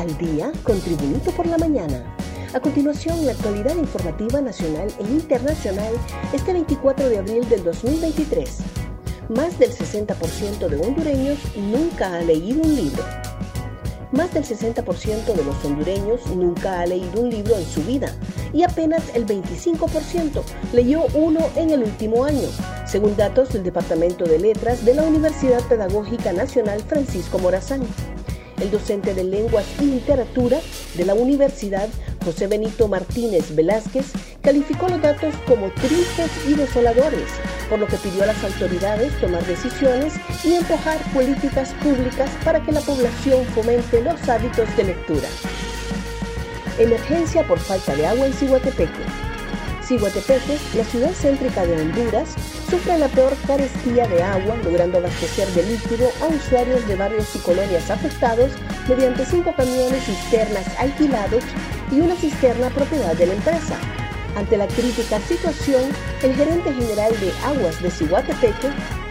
Al día con Tribunito por la Mañana. A continuación, la actualidad informativa nacional e internacional este 24 de abril del 2023. Más del 60% de hondureños nunca ha leído un libro. Más del 60% de los hondureños nunca ha leído un libro en su vida y apenas el 25% leyó uno en el último año, según datos del Departamento de Letras de la Universidad Pedagógica Nacional Francisco Morazán. El docente de Lenguas y Literatura de la Universidad, José Benito Martínez Velázquez, calificó los datos como tristes y desoladores, por lo que pidió a las autoridades tomar decisiones y empujar políticas públicas para que la población fomente los hábitos de lectura. Emergencia por falta de agua en Ciguatepeque. Ciguatepeque, la ciudad céntrica de Honduras, sufre la peor carestía de agua, logrando abastecer de líquido a usuarios de barrios y colonias afectados mediante cinco camiones cisternas alquilados y una cisterna propiedad de la empresa. Ante la crítica situación, el gerente general de Aguas de Cihuatepeque,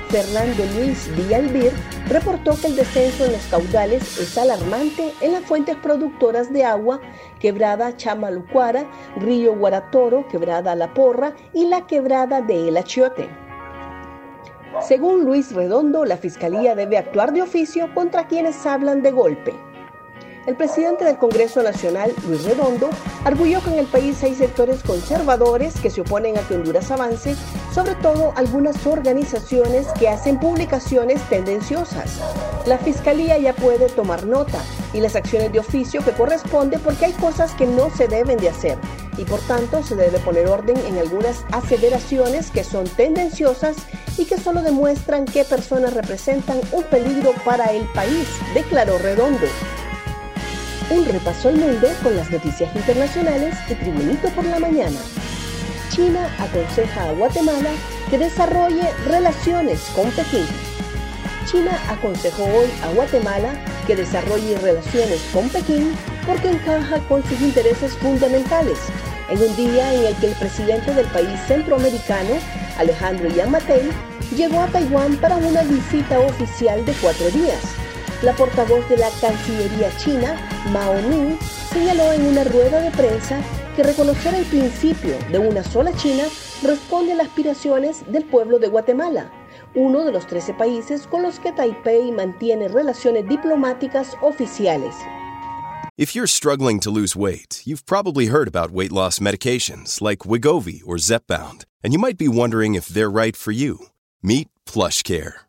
Fernando Luis Villalbir, reportó que el descenso en los caudales es alarmante en las fuentes productoras de agua, quebrada Chamalucuara, Río Guaratoro, quebrada La Porra y la quebrada de El Achiote. Según Luis Redondo, la Fiscalía debe actuar de oficio contra quienes hablan de golpe. El presidente del Congreso Nacional, Luis Redondo, arguyó que en el país hay sectores conservadores que se oponen a que Honduras avance, sobre todo algunas organizaciones que hacen publicaciones tendenciosas. La Fiscalía ya puede tomar nota y las acciones de oficio que corresponde porque hay cosas que no se deben de hacer y por tanto se debe poner orden en algunas aseveraciones que son tendenciosas y que solo demuestran qué personas representan un peligro para el país, declaró Redondo. Un repaso al mundo con las noticias internacionales y Tribunito por la mañana. China aconseja a Guatemala que desarrolle relaciones con Pekín. China aconsejó hoy a Guatemala que desarrolle relaciones con Pekín porque encaja con sus intereses fundamentales, en un día en el que el presidente del país centroamericano, Alejandro Yamatei, llegó a Taiwán para una visita oficial de cuatro días. La portavoz de la Cancillería china, Mao Ning, señaló en una rueda de prensa que reconocer el principio de una sola China responde a las aspiraciones del pueblo de Guatemala, uno de los 13 países con los que Taipei mantiene relaciones diplomáticas oficiales. If you're struggling to lose weight, you've probably heard about weight loss medications like Wigovi or Zepbound, and you might be wondering if they're right for you. Meet PlushCare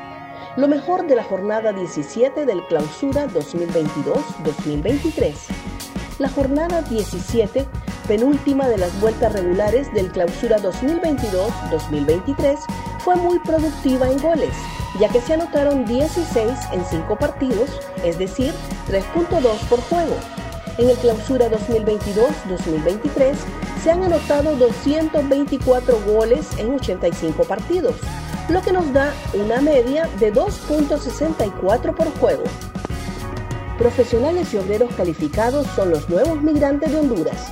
Lo mejor de la jornada 17 del Clausura 2022-2023. La jornada 17, penúltima de las vueltas regulares del Clausura 2022-2023, fue muy productiva en goles, ya que se anotaron 16 en 5 partidos, es decir, 3.2 por juego. En el Clausura 2022-2023 se han anotado 224 goles en 85 partidos, lo que nos da una media de 2.64 por juego. Profesionales y obreros calificados son los nuevos migrantes de Honduras.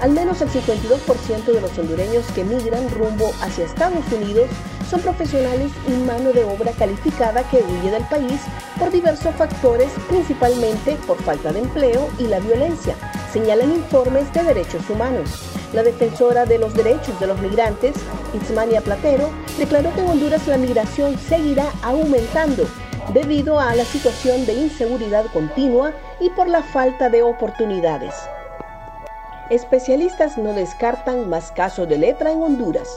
Al menos el 52% de los hondureños que migran rumbo hacia Estados Unidos son profesionales y mano de obra calificada que huye del país por diversos factores, principalmente por falta de empleo y la violencia, señalan informes de derechos humanos. La defensora de los derechos de los migrantes, Itzmania Platero, declaró que en Honduras la migración seguirá aumentando debido a la situación de inseguridad continua y por la falta de oportunidades. Especialistas no descartan más casos de lepra en Honduras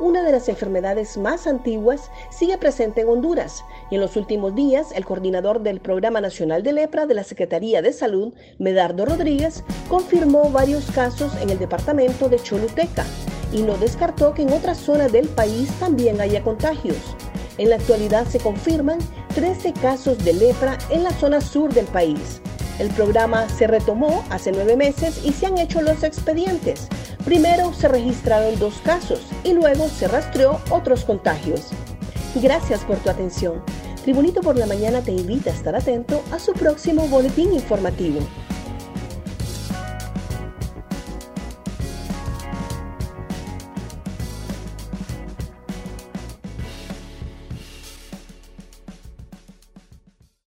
una de las enfermedades más antiguas, sigue presente en Honduras y en los últimos días el coordinador del Programa Nacional de Lepra de la Secretaría de Salud, Medardo Rodríguez, confirmó varios casos en el departamento de Choluteca y no descartó que en otras zonas del país también haya contagios. En la actualidad se confirman 13 casos de lepra en la zona sur del país. El programa se retomó hace nueve meses y se han hecho los expedientes. Primero se registraron dos casos y luego se rastreó otros contagios. Gracias por tu atención. Tribunito por la Mañana te invita a estar atento a su próximo boletín informativo.